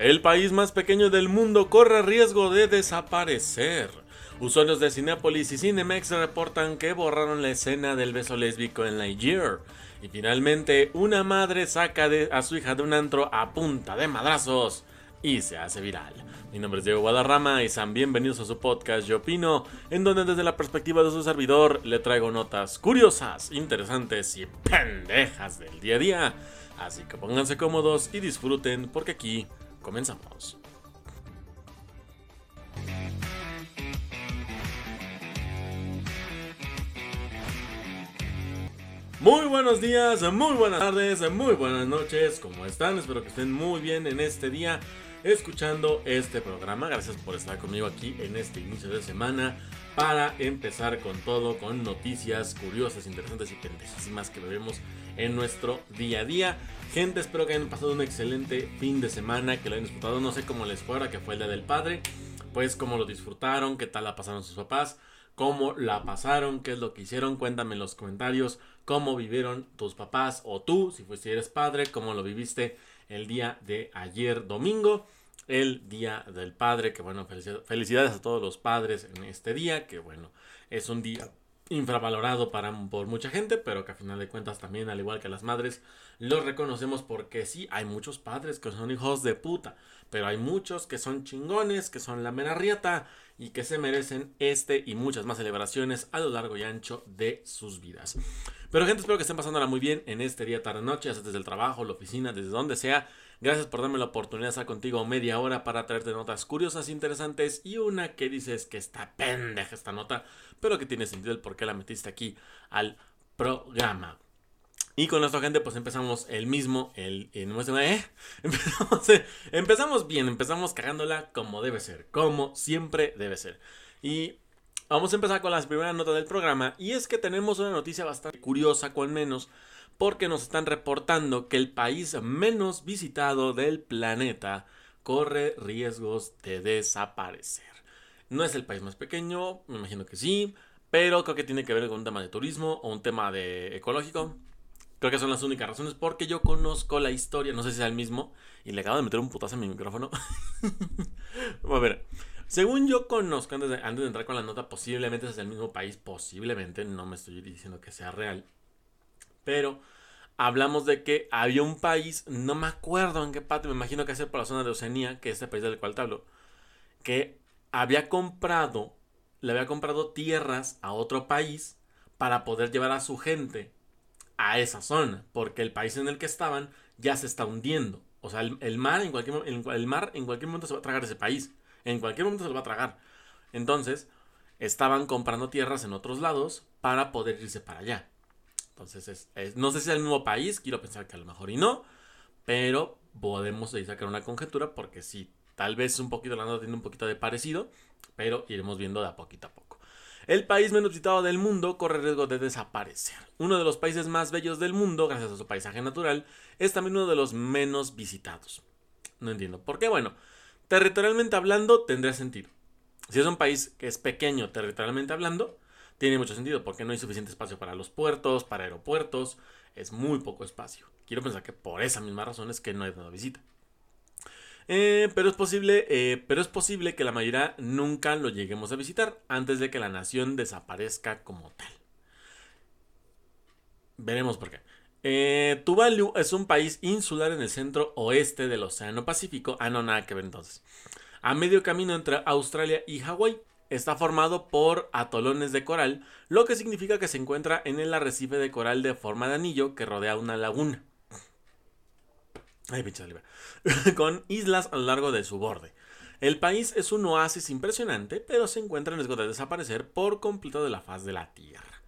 El país más pequeño del mundo corre riesgo de desaparecer. Usuarios de Cinepolis y Cinemex reportan que borraron la escena del beso lésbico en Lightyear. Y finalmente, una madre saca a su hija de un antro a punta de madrazos y se hace viral. Mi nombre es Diego Guadarrama y sean bienvenidos a su podcast Yo Opino, en donde desde la perspectiva de su servidor le traigo notas curiosas, interesantes y pendejas del día a día. Así que pónganse cómodos y disfruten porque aquí Comenzamos. Muy buenos días, muy buenas tardes, muy buenas noches. ¿Cómo están? Espero que estén muy bien en este día escuchando este programa. Gracias por estar conmigo aquí en este inicio de semana para empezar con todo, con noticias curiosas, interesantes y pendejísimas que vemos en nuestro día a día. Gente, espero que hayan pasado un excelente fin de semana, que lo hayan disfrutado. No sé cómo les fuera, que fue el día del padre. Pues cómo lo disfrutaron, qué tal la pasaron sus papás, cómo la pasaron, qué es lo que hicieron. Cuéntame en los comentarios cómo vivieron tus papás o tú, si fuiste eres padre, cómo lo viviste el día de ayer domingo el Día del Padre, que bueno, felicidades a todos los padres en este día, que bueno, es un día infravalorado para, por mucha gente, pero que a final de cuentas también, al igual que las madres, los reconocemos porque sí, hay muchos padres que son hijos de puta, pero hay muchos que son chingones, que son la mera riata y que se merecen este y muchas más celebraciones a lo largo y ancho de sus vidas. Pero gente, espero que estén pasándola muy bien en este día, tarde, noche, desde el trabajo, la oficina, desde donde sea. Gracias por darme la oportunidad de estar contigo media hora para traerte notas curiosas, interesantes y una que dices que está pendeja esta nota, pero que tiene sentido el por qué la metiste aquí al programa. Y con nuestra gente, pues empezamos el mismo, el, el ¿eh? empezamos, eh, empezamos bien, empezamos cagándola como debe ser, como siempre debe ser. Y vamos a empezar con las primeras notas del programa. Y es que tenemos una noticia bastante curiosa, con menos, porque nos están reportando que el país menos visitado del planeta corre riesgos de desaparecer. No es el país más pequeño, me imagino que sí, pero creo que tiene que ver con un tema de turismo o un tema de ecológico. Creo que son las únicas razones porque yo conozco la historia, no sé si es el mismo, y le acabo de meter un putazo en mi micrófono. a ver, según yo conozco, antes de, antes de entrar con la nota, posiblemente es el mismo país, posiblemente, no me estoy diciendo que sea real, pero hablamos de que había un país, no me acuerdo en qué parte, me imagino que es por la zona de Oceanía, que es este país del cual hablo, que había comprado, le había comprado tierras a otro país para poder llevar a su gente a esa zona, porque el país en el que estaban ya se está hundiendo. O sea, el, mar, en cualquier, el, mar en cualquier momento se va a tragar ese país. En cualquier momento se lo va a tragar. Entonces, estaban comprando tierras en otros lados para poder irse para allá. Entonces, no sé si es el mismo país, quiero pensar que a lo mejor y no, pero podemos ahí sacar una conjetura porque sí, Tal vez un poquito la nota tiene un poquito de parecido, pero iremos viendo de a poquito a poco. El país menos visitado del mundo corre riesgo de desaparecer. Uno de los países más bellos del mundo, gracias a su paisaje natural, es también uno de los menos visitados. No entiendo. ¿Por qué? Bueno, territorialmente hablando tendría sentido. Si es un país que es pequeño territorialmente hablando, tiene mucho sentido porque no hay suficiente espacio para los puertos, para aeropuertos, es muy poco espacio. Quiero pensar que por esa misma razón es que no hay tanta visita. Eh, pero, es posible, eh, pero es posible que la mayoría nunca lo lleguemos a visitar antes de que la nación desaparezca como tal. Veremos por qué. Eh, Tuvalu es un país insular en el centro oeste del Océano Pacífico. Ah, no, nada que ver entonces. A medio camino entre Australia y Hawái. Está formado por atolones de coral, lo que significa que se encuentra en el arrecife de coral de forma de anillo que rodea una laguna. Ay, pinche con islas a lo largo de su borde. El país es un oasis impresionante, pero se encuentra en riesgo de desaparecer por completo de la faz de la Tierra.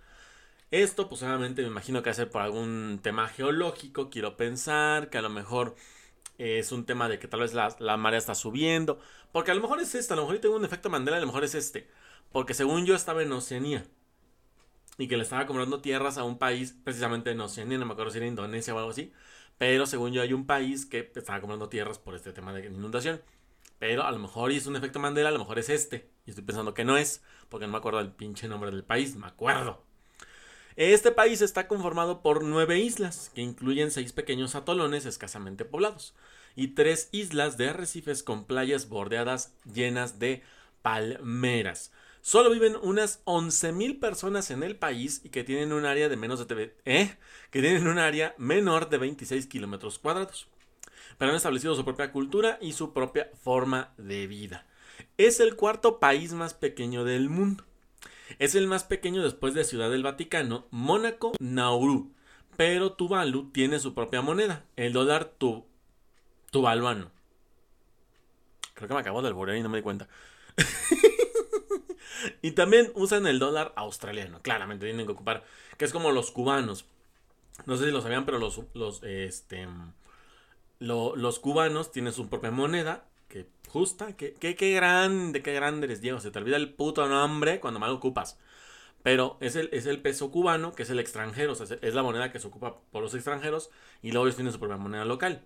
Esto, pues obviamente me imagino que hacer por algún tema geológico, quiero pensar, que a lo mejor es un tema de que tal vez la, la marea está subiendo, porque a lo mejor es este, a lo mejor tengo un efecto Mandela, a lo mejor es este, porque según yo estaba en Oceanía y que le estaba comprando tierras a un país, precisamente en Oceanía, no me acuerdo si era Indonesia o algo así, pero según yo hay un país que estaba comprando tierras por este tema de inundación. Pero a lo mejor es un efecto Mandela, a lo mejor es este. Y estoy pensando que no es, porque no me acuerdo del pinche nombre del país, me acuerdo. Este país está conformado por nueve islas, que incluyen seis pequeños atolones escasamente poblados. y tres islas de arrecifes con playas bordeadas llenas de palmeras. Solo viven unas 11.000 personas en el país y que tienen un área de menos de ¿eh? que tienen un área menor de 26 kilómetros cuadrados. Pero han establecido su propia cultura y su propia forma de vida. Es el cuarto país más pequeño del mundo. Es el más pequeño después de Ciudad del Vaticano, Mónaco, Nauru. Pero Tuvalu tiene su propia moneda, el dólar tu, tuvaluano. Creo que me acabo de alborear y no me di cuenta. y también usan el dólar australiano. Claramente tienen que ocupar. Que es como los cubanos. No sé si lo sabían, pero los, los, este, los cubanos tienen su propia moneda. Que justa. Que, que, qué grande, qué grande eres, Diego. Se te olvida el puto nombre cuando mal ocupas. Pero es el, es el peso cubano, que es el extranjero. Es la moneda que se ocupa por los extranjeros. Y luego ellos tienen su propia moneda local.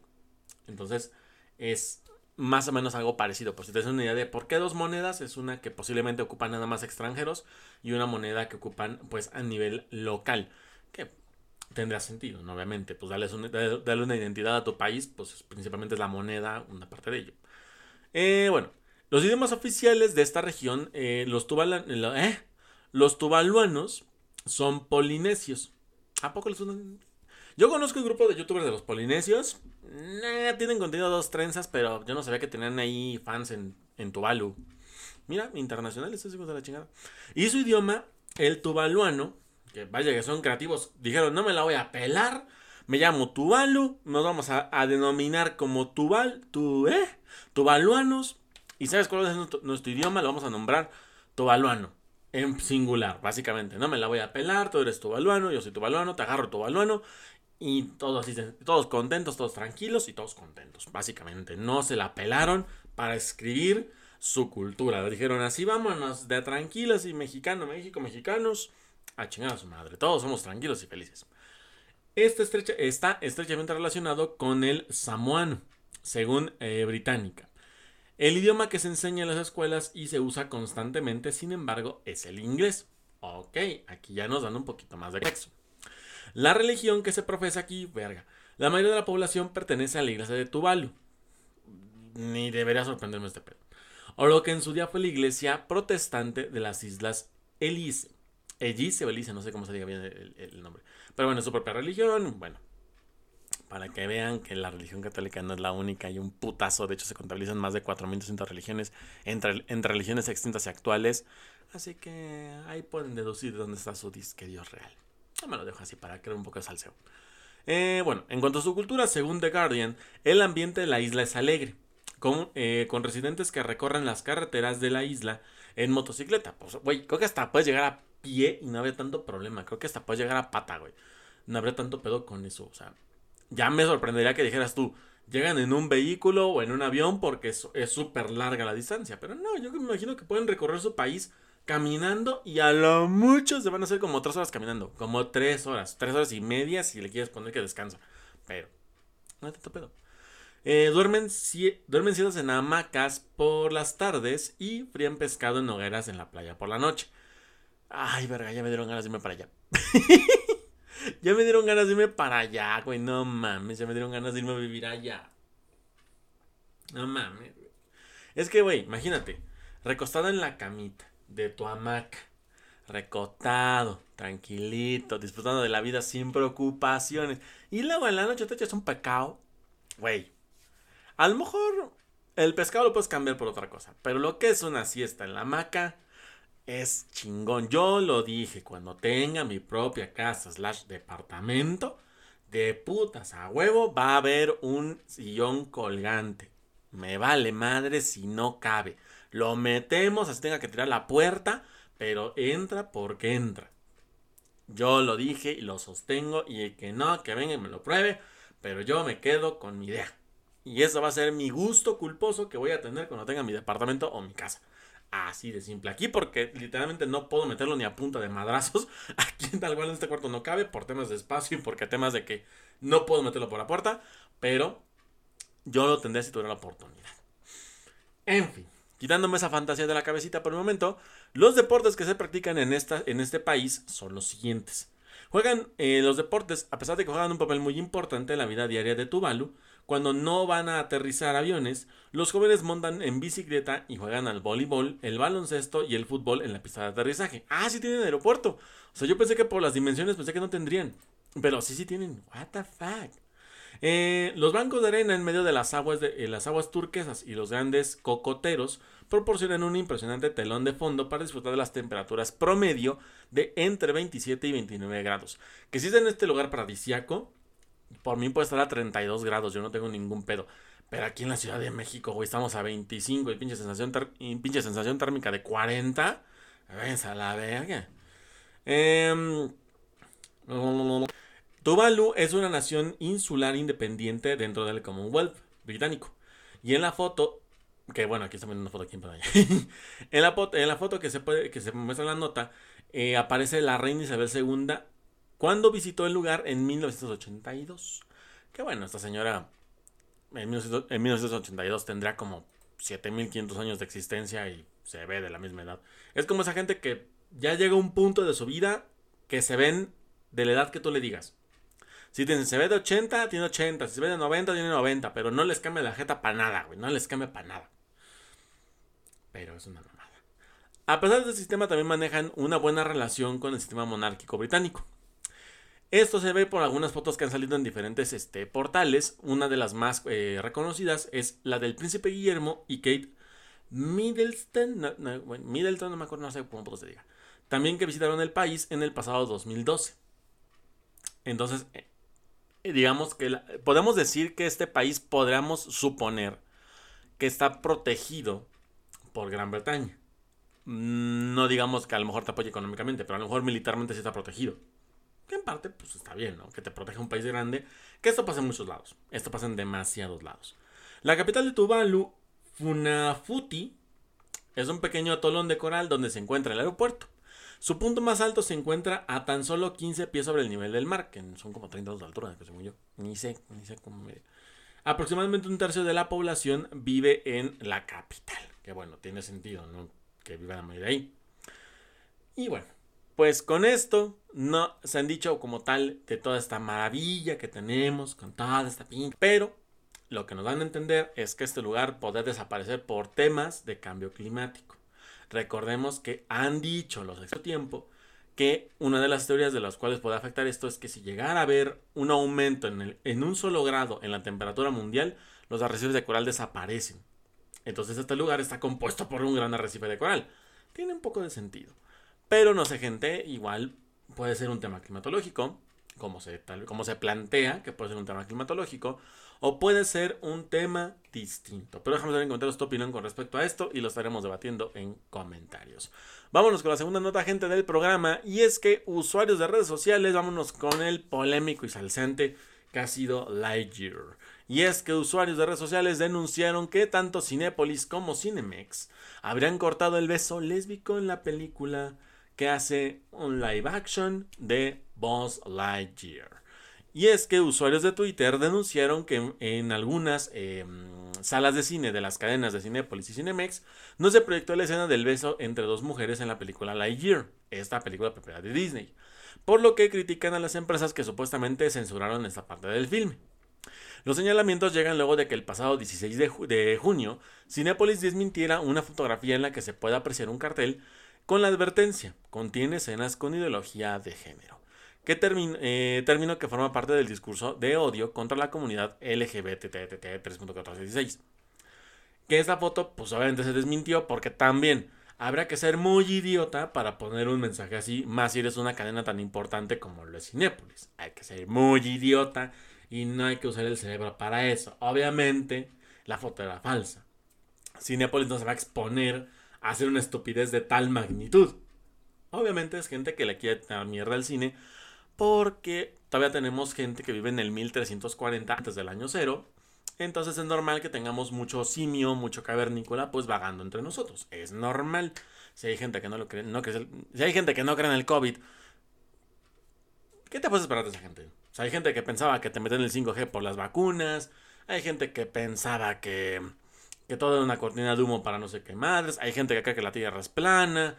Entonces, es más o menos algo parecido. Por si te das una idea de por qué dos monedas, es una que posiblemente ocupan nada más extranjeros y una moneda que ocupan pues a nivel local. Que tendrá sentido, ¿no? obviamente. Pues darles darle una identidad a tu país, pues principalmente es la moneda, una parte de ello. Eh, bueno, los idiomas oficiales de esta región, eh, los, eh, los tuvaluanos son polinesios. ¿A poco les suenan yo conozco un grupo de youtubers de los polinesios. tienen contenido dos trenzas, pero yo no sabía que tenían ahí fans en, en Tuvalu. Mira, internacionales, hijos de la chingada. Y su idioma, el tuvaluano, que vaya que son creativos, dijeron, no me la voy a pelar. Me llamo Tuvalu, nos vamos a, denominar como Tuval, tu, ¿eh? Tuvaluanos. ¿Y sabes cuál es nuestro, nuestro idioma? Lo vamos a nombrar Tuvaluano en singular, básicamente. No me la voy a pelar, tú eres tuvaluano, yo soy tuvaluano, te agarro tuvaluano y todos, todos contentos, todos tranquilos y todos contentos, básicamente. No se la pelaron para escribir su cultura. Dijeron así, vámonos de tranquilos y mexicano, México, mexicanos, a chingar a su madre. Todos somos tranquilos y felices. Está estrechamente relacionado con el samoano, según eh, Británica. El idioma que se enseña en las escuelas y se usa constantemente, sin embargo, es el inglés. Ok, aquí ya nos dan un poquito más de sexo. La religión que se profesa aquí, verga. La mayoría de la población pertenece a la iglesia de Tuvalu. Ni debería sorprenderme este pedo. O lo que en su día fue la iglesia protestante de las islas Elise. Elise o Elise, no sé cómo se diga bien el, nombre. Pero bueno, su propia religión. Bueno, para que vean que la religión católica no es la única, hay un putazo. De hecho, se contabilizan más de 4.200 religiones entre, religiones extintas y actuales. Así que ahí pueden deducir de dónde está su disque Dios real. No me lo dejo así para crear un poco de salseo. Eh, bueno, en cuanto a su cultura, según The Guardian, el ambiente de la isla es alegre, con, eh, con residentes que recorren las carreteras de la isla en motocicleta. Pues, güey, creo que hasta puedes llegar a y no habría tanto problema. Creo que hasta puedes llegar a pata, güey. No habría tanto pedo con eso. O sea, ya me sorprendería que dijeras tú, llegan en un vehículo o en un avión porque es súper larga la distancia. Pero no, yo me imagino que pueden recorrer su país caminando y a lo mucho se van a hacer como tres horas caminando. Como tres horas, tres horas y media si le quieres poner que descansa. Pero, no hay tanto pedo. Eh, duermen, duermen en hamacas por las tardes y frían pescado en hogueras en la playa por la noche. Ay, verga, ya me dieron ganas de irme para allá. ya me dieron ganas de irme para allá, güey. No mames, ya me dieron ganas de irme a vivir allá. No mames. Es que, güey, imagínate, recostado en la camita de tu hamaca, recotado, tranquilito, disfrutando de la vida sin preocupaciones. Y luego en la noche te echas un pecado, güey. A lo mejor el pescado lo puedes cambiar por otra cosa, pero lo que es una siesta en la hamaca es chingón. Yo lo dije, cuando tenga mi propia casa slash departamento, de putas a huevo va a haber un sillón colgante. Me vale madre si no cabe. Lo metemos, así tenga que tirar la puerta, pero entra porque entra. Yo lo dije y lo sostengo y que no, que venga y me lo pruebe, pero yo me quedo con mi idea. Y eso va a ser mi gusto culposo que voy a tener cuando tenga mi departamento o mi casa. Así de simple. Aquí porque literalmente no puedo meterlo ni a punta de madrazos. Aquí tal cual en este cuarto no cabe por temas de espacio y porque temas de que no puedo meterlo por la puerta. Pero yo lo tendré si tuviera la oportunidad. En fin. Quitándome esa fantasía de la cabecita por un momento, los deportes que se practican en, esta, en este país son los siguientes. Juegan eh, los deportes, a pesar de que juegan un papel muy importante en la vida diaria de Tuvalu, cuando no van a aterrizar aviones, los jóvenes montan en bicicleta y juegan al voleibol, el baloncesto y el fútbol en la pista de aterrizaje. Ah, sí tienen aeropuerto. O sea, yo pensé que por las dimensiones pensé que no tendrían. Pero sí, sí tienen. What the fuck. Eh, los bancos de arena en medio de las aguas, de, eh, las aguas turquesas y los grandes cocoteros proporcionan un impresionante telón de fondo para disfrutar de las temperaturas promedio de entre 27 y 29 grados. Que si es en este lugar paradisiaco, por mí puede estar a 32 grados, yo no tengo ningún pedo. Pero aquí en la Ciudad de México, güey, estamos a 25 y pinche sensación, pinche sensación térmica de 40. Ves a la verga. Eh, Tuvalu es una nación insular independiente dentro del Commonwealth británico. Y en la foto, que bueno, aquí está viendo una foto aquí en pantalla. en, la, en la foto que se, puede, que se muestra en la nota, eh, aparece la reina Isabel II cuando visitó el lugar en 1982. Que bueno, esta señora en 1982 tendrá como 7500 años de existencia y se ve de la misma edad. Es como esa gente que ya llega a un punto de su vida que se ven de la edad que tú le digas. Si se ve de 80, tiene 80. Si se ve de 90, tiene 90. Pero no les cambia la jeta para nada, güey. No les cambia para nada. Pero es una mamada. A pesar de este sistema, también manejan una buena relación con el sistema monárquico británico. Esto se ve por algunas fotos que han salido en diferentes este, portales. Una de las más eh, reconocidas es la del príncipe Guillermo y Kate Middleton. No, Middleton, no me acuerdo, no sé cómo se diga. También que visitaron el país en el pasado 2012. Entonces, eh, digamos que podemos decir que este país podríamos suponer que está protegido por Gran Bretaña. Mm, no digamos que a lo mejor te apoye económicamente, pero a lo mejor militarmente sí está protegido. Que en parte, pues está bien, ¿no? Que te proteja un país grande. Que esto pasa en muchos lados. Esto pasa en demasiados lados. La capital de Tuvalu, Funafuti, es un pequeño atolón de coral donde se encuentra el aeropuerto. Su punto más alto se encuentra a tan solo 15 pies sobre el nivel del mar, que son como 30 grados de altura, que según yo. Ni sé, ni sé cómo me... Aproximadamente un tercio de la población vive en la capital. Que bueno, tiene sentido, ¿no? Que viva la mayoría ahí. Y bueno, pues con esto no se han dicho como tal de toda esta maravilla que tenemos, con toda esta pinta. Pero lo que nos dan a entender es que este lugar podrá desaparecer por temas de cambio climático. Recordemos que han dicho los de tiempo que una de las teorías de las cuales puede afectar esto es que si llegara a haber un aumento en, en un solo grado en la temperatura mundial, los arrecifes de coral desaparecen. Entonces este lugar está compuesto por un gran arrecife de coral. Tiene un poco de sentido. Pero no sé, gente, igual puede ser un tema climatológico, como se, como se plantea que puede ser un tema climatológico, o puede ser un tema distinto. Pero déjame saber en comentarios tu opinión con respecto a esto y lo estaremos debatiendo en comentarios. Vámonos con la segunda nota, gente del programa, y es que usuarios de redes sociales, vámonos con el polémico y salsante que ha sido Lightyear. Y es que usuarios de redes sociales denunciaron que tanto Cinepolis como Cinemex habrían cortado el beso lésbico en la película que hace un live action de Buzz Lightyear. Y es que usuarios de Twitter denunciaron que en algunas em, salas de cine de las cadenas de Cinepolis y Cinemex no se proyectó la escena del beso entre dos mujeres en la película Lightyear, esta película propiedad de Disney, por lo que critican a las empresas que supuestamente censuraron esta parte del filme. Los señalamientos llegan luego de que el pasado 16 de, junio Cinepolis desmintiera una fotografía en la que se puede apreciar un cartel con la advertencia, contiene escenas con ideología de género que eh, término que forma parte del discurso de odio contra la comunidad LGBT 3.416. Que esta foto, pues obviamente se desmintió porque también habrá que ser muy idiota para poner un mensaje así, más si eres una cadena tan importante como lo es Cinépolis. Hay que ser muy idiota y no hay que usar el cerebro para eso. Obviamente, la foto era falsa. Cinépolis no se va a exponer hacer una estupidez de tal magnitud. Obviamente es gente que le quiere dar mierda al cine porque todavía tenemos gente que vive en el 1340 antes del año cero. Entonces es normal que tengamos mucho simio, mucho cavernícola, pues vagando entre nosotros. Es normal. Si hay gente que no lo cree, no que si hay gente que no cree en el COVID, ¿qué te puedes esperar de esa gente? O sea, hay gente que pensaba que te meten el 5G por las vacunas. Hay gente que pensaba que, que todo era una cortina de humo para no sé qué madres. Hay gente que cree que la Tierra es plana.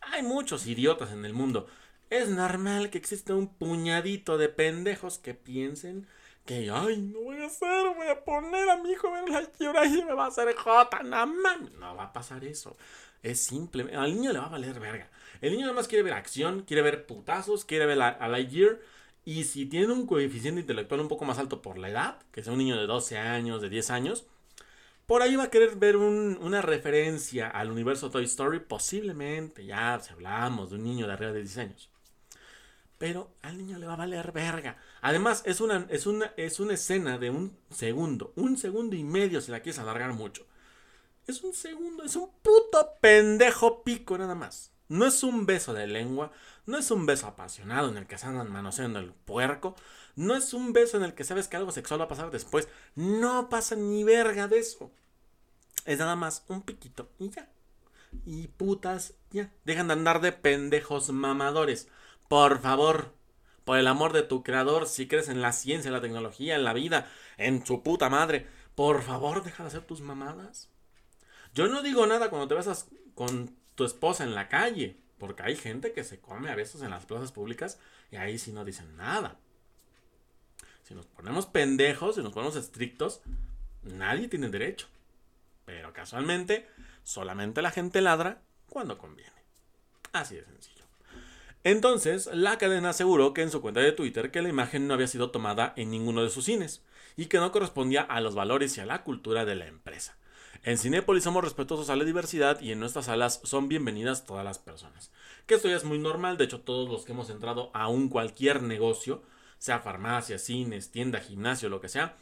Hay muchos idiotas en el mundo. Es normal que exista un puñadito de pendejos que piensen que, ay, no voy a hacer, voy a poner a mi hijo en la y me va a hacer J, no No va a pasar eso. Es simple. Al niño le va a valer verga. El niño nada más quiere ver acción, quiere ver putazos, quiere ver a Lightyear. Y si tiene un coeficiente intelectual un poco más alto por la edad, que sea un niño de 12 años, de 10 años, por ahí va a querer ver una referencia al universo Toy Story. Posiblemente, ya si hablamos de un niño de arriba de 10 años. Pero al niño le va a valer verga. Además, es una, es una, es una escena de un segundo. Un segundo y medio si la quieres alargar mucho. Es un segundo, es un puto pendejo pico nada más. No es un beso de lengua, no es un beso apasionado en el que se andan manoseando el puerco, no es un beso en el que sabes que algo sexual va a pasar después. No pasa ni verga de eso. Es nada más un piquito y ya. Y putas, ya. Dejan de andar de pendejos mamadores. Por favor, por el amor de tu creador, si crees en la ciencia, en la tecnología, en la vida, en su puta madre, por favor, deja de hacer tus mamadas. Yo no digo nada cuando te besas con tu esposa en la calle, porque hay gente que se come a besos en las plazas públicas y ahí sí no dicen nada. Si nos ponemos pendejos, y nos ponemos estrictos, nadie tiene derecho. Pero casualmente, solamente la gente ladra cuando conviene. Así de sencillo. Entonces, la cadena aseguró que en su cuenta de Twitter que la imagen no había sido tomada en ninguno de sus cines y que no correspondía a los valores y a la cultura de la empresa. En Cinépolis somos respetuosos a la diversidad y en nuestras salas son bienvenidas todas las personas. Que esto ya es muy normal, de hecho todos los que hemos entrado a un cualquier negocio, sea farmacia, cines, tienda, gimnasio, lo que sea,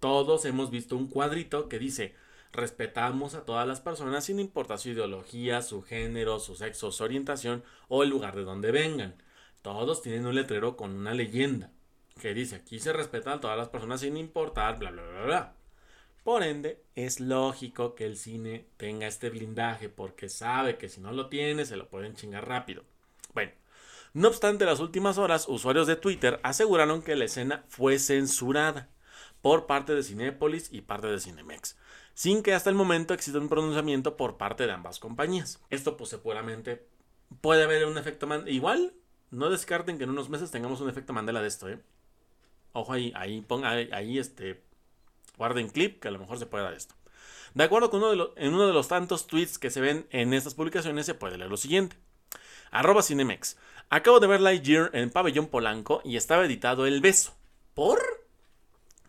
todos hemos visto un cuadrito que dice Respetamos a todas las personas sin importar su ideología, su género, su sexo, su orientación o el lugar de donde vengan. Todos tienen un letrero con una leyenda que dice aquí se respetan a todas las personas sin importar, bla, bla, bla, bla. Por ende, es lógico que el cine tenga este blindaje porque sabe que si no lo tiene se lo pueden chingar rápido. Bueno, no obstante, las últimas horas, usuarios de Twitter aseguraron que la escena fue censurada por parte de Cinépolis y parte de Cinemex sin que hasta el momento exista un pronunciamiento por parte de ambas compañías. Esto pues seguramente puede haber un efecto Mandela. Igual, no descarten que en unos meses tengamos un efecto Mandela de esto, ¿eh? Ojo ahí, ahí, ponga, ahí, este, guarden clip que a lo mejor se puede dar esto. De acuerdo con uno de los, en uno de los tantos tweets que se ven en estas publicaciones se puede leer lo siguiente. Arroba Cinemex. Acabo de ver Lightyear en Pabellón Polanco y estaba editado El Beso. ¿Por?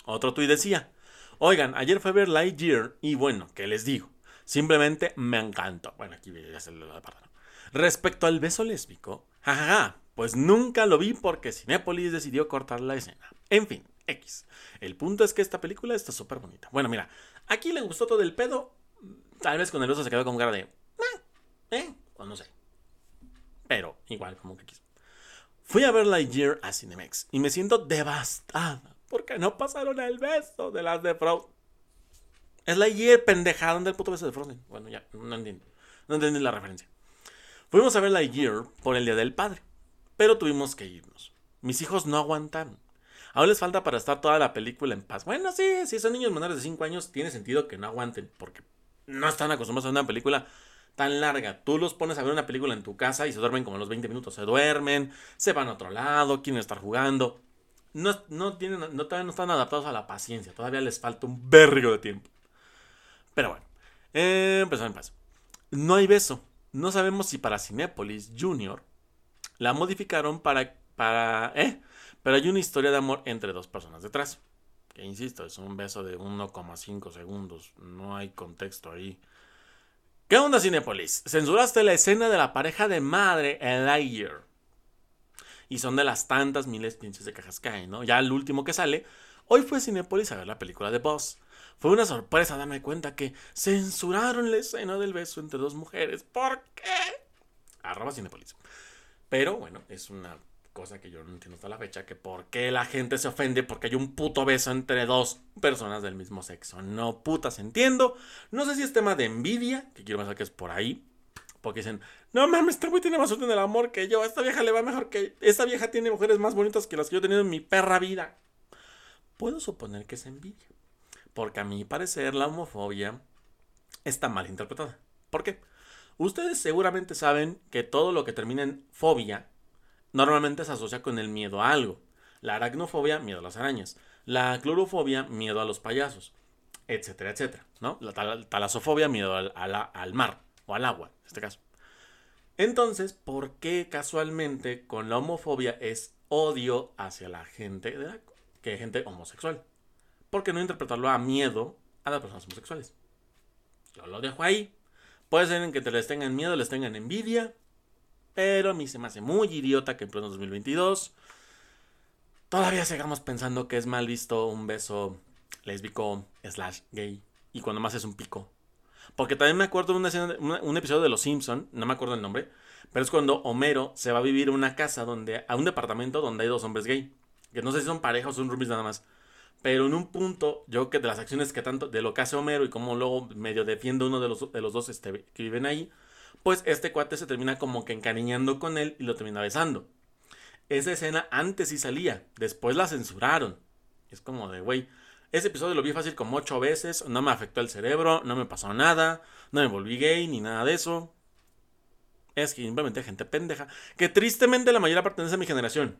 Otro tweet decía. Oigan, ayer fue ver Lightyear y bueno, ¿qué les digo? Simplemente me encantó. Bueno, aquí ya se lo apartado. Respecto al beso lésbico, jajaja, pues nunca lo vi porque Cinepolis decidió cortar la escena. En fin, El punto es que esta película está súper bonita. Bueno, mira, aquí le gustó todo el pedo. Tal vez con el beso se quedó con cara de. Ah, ¿Eh? O no sé. Pero igual, como que quiso. Fui a ver Lightyear a Cinemex y me siento devastada porque no pasaron el beso de las de Frozen. Es la year pendejada del puto beso de Frozen. Bueno, ya, no entiendo. No entendí la referencia. Fuimos a ver la year por el Día del Padre. Pero tuvimos que irnos. Mis hijos no aguantaron. Aún les falta para estar toda la película en paz. Bueno, sí, si son niños menores de 5 años, tiene sentido que no aguanten. Porque no están acostumbrados a una película tan larga. Tú los pones a ver una película en tu casa y se duermen como los 20 minutos. Se duermen, se van a otro lado, quieren estar jugando no, tienen, no, todavía no están adaptados a la paciencia. Todavía les falta un berrigo de tiempo. Pero bueno, eh, en paz. No hay beso. No sabemos si para Cinépolis Junior la modificaron para, para, eh, pero hay una historia de amor entre dos personas detrás. Que insisto, es un beso de 1,5 segundos. No hay contexto ahí. ¿Qué onda Cinépolis? Censuraste la escena de la pareja de madre en Lightyear. Y son de las tantas miles pinches de cajas que hay, ¿no? Ya el último que sale. Hoy fue Cinepolis a ver la película de Boss. Fue una sorpresa darme cuenta que censuraron la escena del beso entre dos mujeres. ¿Por qué? Arroba Cinepolis. Pero bueno, es una cosa que yo no entiendo hasta la fecha, que por qué la gente se ofende porque hay un puto beso entre dos personas del mismo sexo. No putas entiendo. No sé si es tema de envidia, que quiero pensar que es por ahí. Porque dicen, no mames, este güey tiene más suerte en el amor que yo. Esta vieja le va mejor que. Esta vieja tiene mujeres más bonitas que las que yo he tenido en mi perra vida. Puedo suponer que es envidia. Porque a mi parecer la homofobia está mal interpretada. ¿Por qué? Ustedes seguramente saben que todo lo que termina en fobia normalmente se asocia con el miedo a algo. La aracnofobia, miedo a las arañas. La clorofobia, miedo a los payasos, etcétera, etcétera, ¿no? La talasofobia, miedo al, mar o al agua, en este caso. Entonces, ¿por qué casualmente con la homofobia es odio hacia la gente, de que gente homosexual? ¿Por qué no interpretarlo a miedo a las personas homosexuales? Yo lo dejo ahí. Puede ser en que te les tengan miedo, les tengan envidia, pero a mí se me hace muy idiota que en pleno 2022 todavía sigamos pensando que es mal visto un beso lésbico slash gay y cuando más es un pico. Porque también me acuerdo de una un episodio de Los Simpson, no me acuerdo el nombre, pero es cuando Homero se va a vivir a una casa donde, a un departamento donde hay dos hombres gay. Que no sé si son parejas o son roomies nada más. Pero en un punto, yo que de las acciones que tanto, de lo que hace Homero y cómo luego medio defiende uno de los, de los dos este, que viven ahí, pues este cuate se termina como que encariñando con él y lo termina besando. Esa escena antes sí salía, después la censuraron. Es como de, güey, ese episodio lo vi fácil como ocho veces, no me afectó el cerebro, no me pasó nada, no me volví gay ni nada de eso. Es que simplemente gente pendeja, que tristemente la mayoría pertenece a mi generación.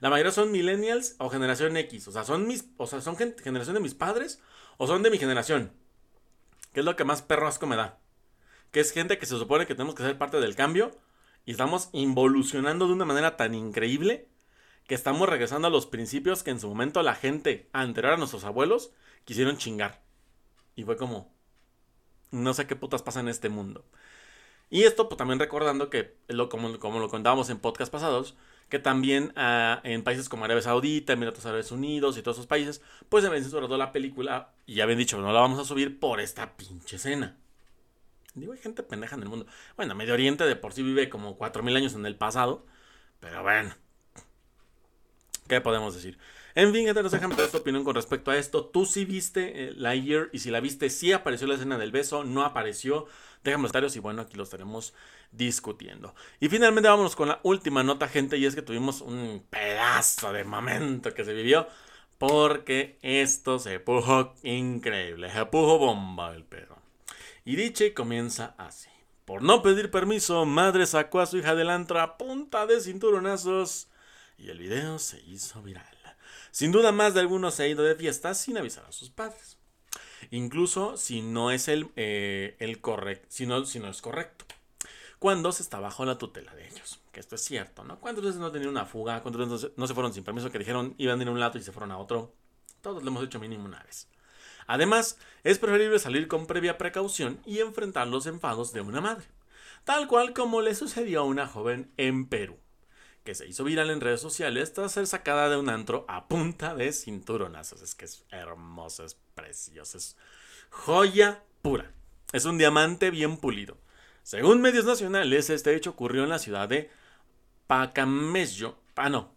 La mayoría son millennials o generación X, o sea, son mis, o sea, son generación de mis padres o son de mi generación. Que es lo que más perro asco me da que es gente que se supone que tenemos que ser parte del cambio y estamos involucionando de una manera tan increíble que estamos regresando a los principios que en su momento la gente anterior a nuestros abuelos quisieron chingar. Y fue como, no sé qué putas pasa en este mundo. Y esto pues, también recordando que, lo, como, como lo contábamos en podcast pasados, que también ah, en países como Arabia Saudita, Emiratos Árabes Unidos y todos esos países, pues se habían censurado la película y ya habían dicho, no la vamos a subir por esta pinche escena. Digo, hay gente pendeja en el mundo. Bueno, Medio Oriente de por sí vive como 4.000 años en el pasado. Pero bueno. ¿Qué podemos decir? En fin, gente, nos dejan tu opinión con respecto a esto. Tú sí viste eh, la Year y si la viste, sí apareció la escena del beso, no apareció. Déjame los comentarios y bueno, aquí lo estaremos discutiendo. Y finalmente vámonos con la última nota, gente, y es que tuvimos un pedazo de momento que se vivió. Porque esto se puso increíble. Se puso bomba el pedo. Y dice comienza así. Por no pedir permiso, madre sacó a su hija del antro a punta de cinturonazos y el video se hizo viral. Sin duda más de algunos se ha ido de fiesta sin avisar a sus padres. Incluso si no es el, eh, correcto, si no es correcto. Cuando se está bajo la tutela de ellos. Que esto es cierto, ¿no? ¿Cuántas veces no tenían una fuga? ¿Cuántas veces no se fueron sin permiso? Que dijeron iban a ir a un lado y se fueron a otro. Todos lo hemos hecho mínimo una vez. Además, es preferible salir con previa precaución y enfrentar los enfados de una madre, tal cual como le sucedió a una joven en Perú, que se hizo viral en redes sociales tras ser sacada de un antro a punta de cinturonazos. Es que es hermoso, es precioso, es joya pura. Es un diamante bien pulido. Según medios nacionales, este hecho ocurrió en la ciudad de Pacamello. Ah, no,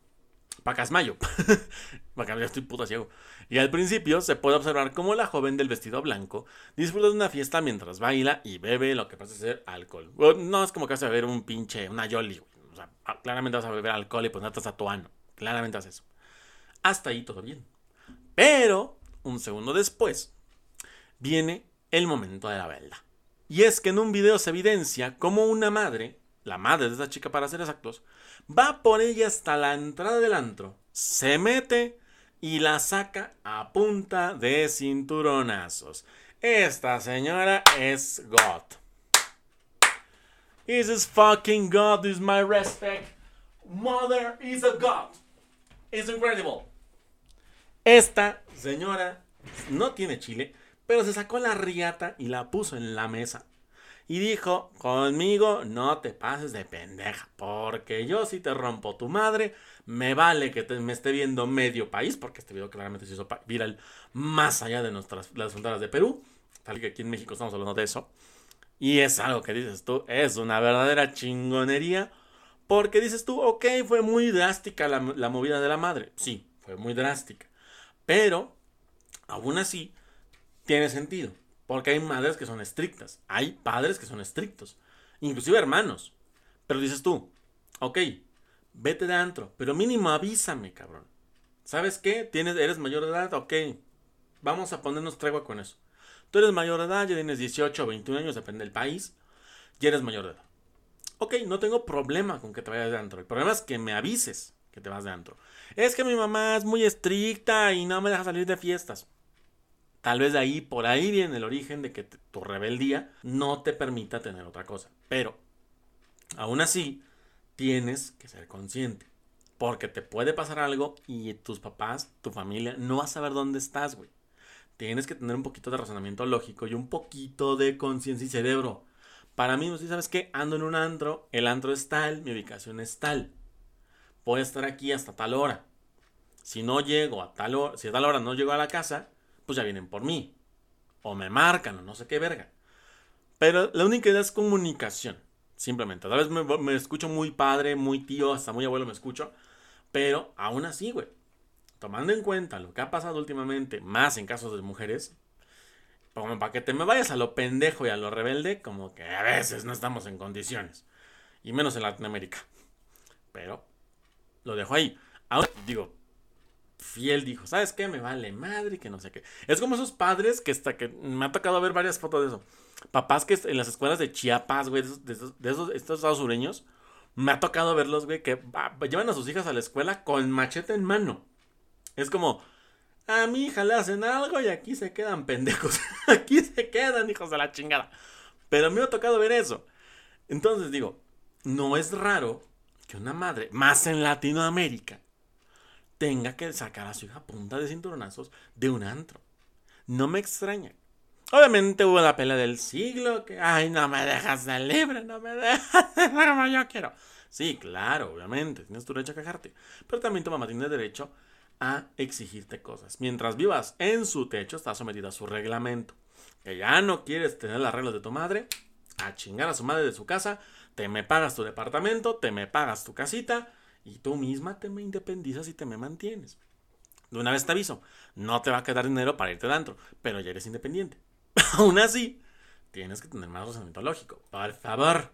Pacasmayo. Pacasmayo, estoy puta ciego. Y al principio se puede observar cómo la joven del vestido blanco disfruta de una fiesta mientras baila y bebe lo que parece ser alcohol. No es como que vas a beber un pinche, una yoli. O sea, ah, claramente vas a beber alcohol y ponerte a tu. Claramente haces eso. Hasta ahí todo bien. Pero, un segundo después, viene el momento de la verdad. Y es que en un video se evidencia cómo una madre, la madre de esta chica para ser exactos, va por ella hasta la entrada del antro, se mete y la saca a punta de cinturonazos. Esta señora es God. Is fucking God is my respect. Mother is a God. It's incredible. Esta señora no tiene chile, pero se sacó la riata y la puso en la mesa. Y dijo, conmigo no te pases de pendeja, porque yo si te rompo tu madre, me vale que me esté viendo medio país, porque este video claramente se hizo viral más allá de nuestras las fronteras de Perú. Tal que aquí en México estamos hablando de eso. Y es algo que dices tú, es una verdadera chingonería. Porque dices tú, ok, fue muy drástica la, la movida de la madre. Sí, fue muy drástica. Pero, aún así, tiene sentido. Porque hay madres que son estrictas. Hay padres que son estrictos. Inclusive hermanos. Pero dices tú, ok, vete de antro, pero mínimo avísame, cabrón. ¿Sabes qué? ¿Tienes, ¿Eres mayor de edad? Ok, vamos a ponernos tregua con eso. Tú eres mayor de edad, ya tienes 18 o 21 años, depende del país, ya eres mayor de edad. Ok, no tengo problema con que te vayas de antro. El problema es que me avises. que te vas de antro. Es que mi mamá es muy estricta y no me deja salir de fiestas. Tal vez de ahí, por ahí viene el origen de que tu rebeldía no te permita tener otra cosa. Pero, aún así, tienes que ser consciente. Porque te puede pasar algo y tus papás, tu familia, no vas a saber dónde estás, güey. Tienes que tener un poquito de razonamiento lógico y un poquito de conciencia y cerebro. Para mí, si sabes que ando en un antro, el antro es tal, mi ubicación es tal. Voy a estar aquí hasta tal hora. Si no llego a tal hora, si a tal hora no llego a la casa, pues ya vienen por mí. O me marcan o no sé qué verga. Pero la única idea es comunicación. Simplemente. Tal vez me, escucho muy padre, muy tío, hasta muy abuelo me escucho. Pero aún así, güey. Tomando en cuenta lo que ha pasado últimamente, más en casos de mujeres, como para que te me vayas a lo pendejo y a lo rebelde, como que a veces no estamos en condiciones. Y menos en Latinoamérica. Pero lo dejo ahí. Ahora digo, fiel dijo, ¿sabes qué? Me vale madre, que no sé qué. Es como esos padres que hasta que me ha tocado ver varias fotos de eso. Papás que en las escuelas de Chiapas, güey, de esos, estos estados sureños, me ha tocado verlos, güey, que llevan a sus hijas a la escuela con machete en mano. Es como, a mi hija le hacen algo y aquí se quedan pendejos. aquí se quedan, hijos de la chingada. Pero me ha tocado ver eso. Entonces digo, no es raro que una madre, más en Latinoamérica, tenga que sacar a su hija punta de cinturonazos de un antro. No me extraña. Obviamente hubo la pelea del siglo, que, ay, no me dejas de libre, no me dejas de como yo quiero. Sí, claro, obviamente, tienes tu derecho a quejarte. Pero también tu mamá tiene derecho a exigirte cosas. Mientras vivas en su techo, estás sometida a su reglamento. Que ya no quieres tener las reglas de tu madre, a chingar a su madre de su casa, te me pagas tu departamento, te me pagas tu casita, y tú misma te me independizas y te me mantienes. De una vez te aviso, no te va a quedar dinero para irte dentro, pero ya eres independiente. Aún así, tienes que tener más razonamiento lógico. Por favor.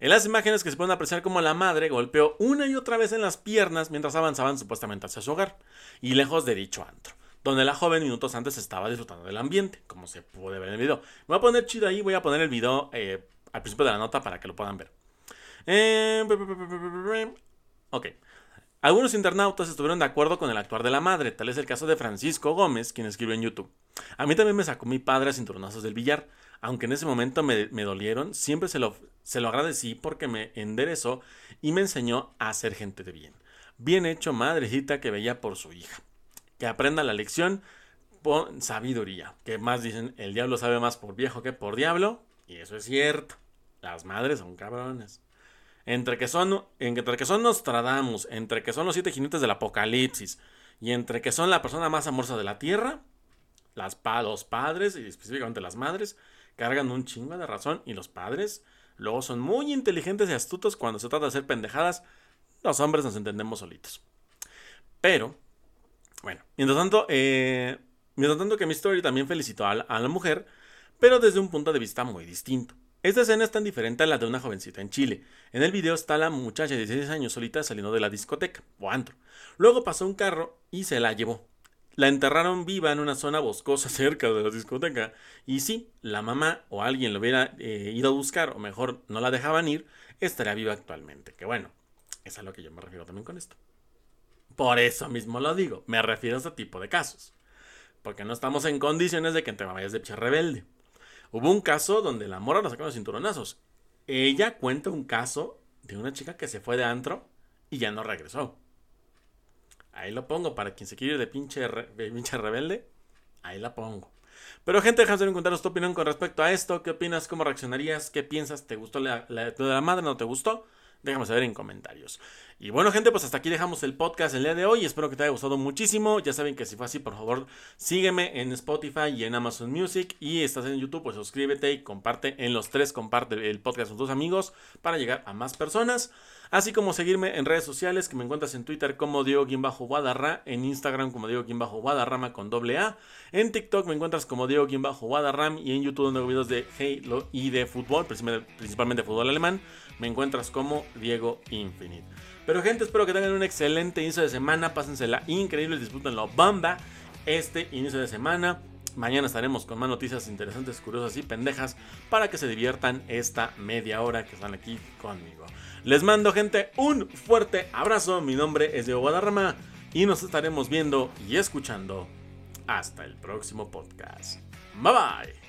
En las imágenes que se pueden apreciar como la madre golpeó una y otra vez en las piernas mientras avanzaban supuestamente hacia su hogar, y lejos de dicho antro, donde la joven minutos antes estaba disfrutando del ambiente, como se puede ver en el video. Voy a poner chido ahí, voy a poner el video eh, al principio de la nota para que lo puedan ver. Eh, Ok. Algunos internautas estuvieron de acuerdo con el actuar de la madre, tal es el caso de Francisco Gómez, quien escribió en YouTube. A mí también me sacó mi padre a cinturonazos del billar, aunque en ese momento me, dolieron, siempre se lo, se lo agradecí porque me enderezó y me enseñó a ser gente de bien. Bien hecho, madrecita que veía por su hija. Que aprenda la lección con sabiduría. Que más dicen, el diablo sabe más por viejo que por diablo. Y eso es cierto. Las madres son cabrones. Entre que son, entre que son Nostradamus, entre que son los siete jinetes del apocalipsis y entre que son la persona más amorosa de la tierra, las los padres y específicamente las madres cargan un chingo de razón y los padres luego son muy inteligentes y astutos cuando se trata de hacer pendejadas. Los hombres nos entendemos solitos. Pero, bueno, mientras tanto, eh, mientras tanto que mi story también felicitó a la mujer, pero desde un punto de vista muy distinto. Esta escena es tan diferente a la de una jovencita en Chile. En el video está la muchacha de 16 años solita saliendo de la discoteca o antro. Luego pasó un carro y se la llevó. La enterraron viva en una zona boscosa cerca de la discoteca. Y si la mamá o alguien lo hubiera eh, ido a buscar, o mejor no la dejaban ir, estaría viva actualmente. Que bueno, es a lo que yo me refiero también con esto. Por eso mismo lo digo, me refiero a este tipo de casos. Porque no estamos en condiciones de que te vayas de pinche rebelde. Hubo un caso donde la morra la sacaron los cinturonazos. Ella cuenta un caso de una chica que se fue de antro y ya no regresó. Ahí lo pongo para quien se quiere ir de pinche, pinche rebelde. Ahí la pongo. Pero gente, déjame en contaros tu opinión con respecto a esto. ¿Qué opinas? ¿Cómo reaccionarías? ¿Qué piensas? ¿Te gustó la, la de la madre? ¿No te gustó? Déjame saber en comentarios. Y bueno, gente, pues hasta aquí dejamos el podcast el día de hoy. Espero que te haya gustado muchísimo. Ya saben que si fue así, por favor, sígueme en Spotify y en Amazon Music. Y estás en YouTube, pues suscríbete y comparte en los tres. Comparte el podcast con tus amigos para llegar a más personas. Así como seguirme en redes sociales, que me encuentras en Twitter como Diego-Guadarra, en Instagram como Diego-Guadarrama con doble A, en TikTok me encuentras como Diego-Guadarram y en YouTube donde hago videos de Halo y de fútbol, principalmente fútbol alemán me encuentras como Diego Infinite. Gente, espero que tengan un excelente inicio de semana, pásensela increíble, disfrútenlo bamba este inicio de semana. Mañana estaremos con más noticias interesantes, curiosas y pendejas para que se diviertan esta media hora que están aquí conmigo. Les mando gente un fuerte abrazo, mi nombre es Diego Guadarrama y nos estaremos viendo y escuchando hasta el próximo podcast. Bye bye.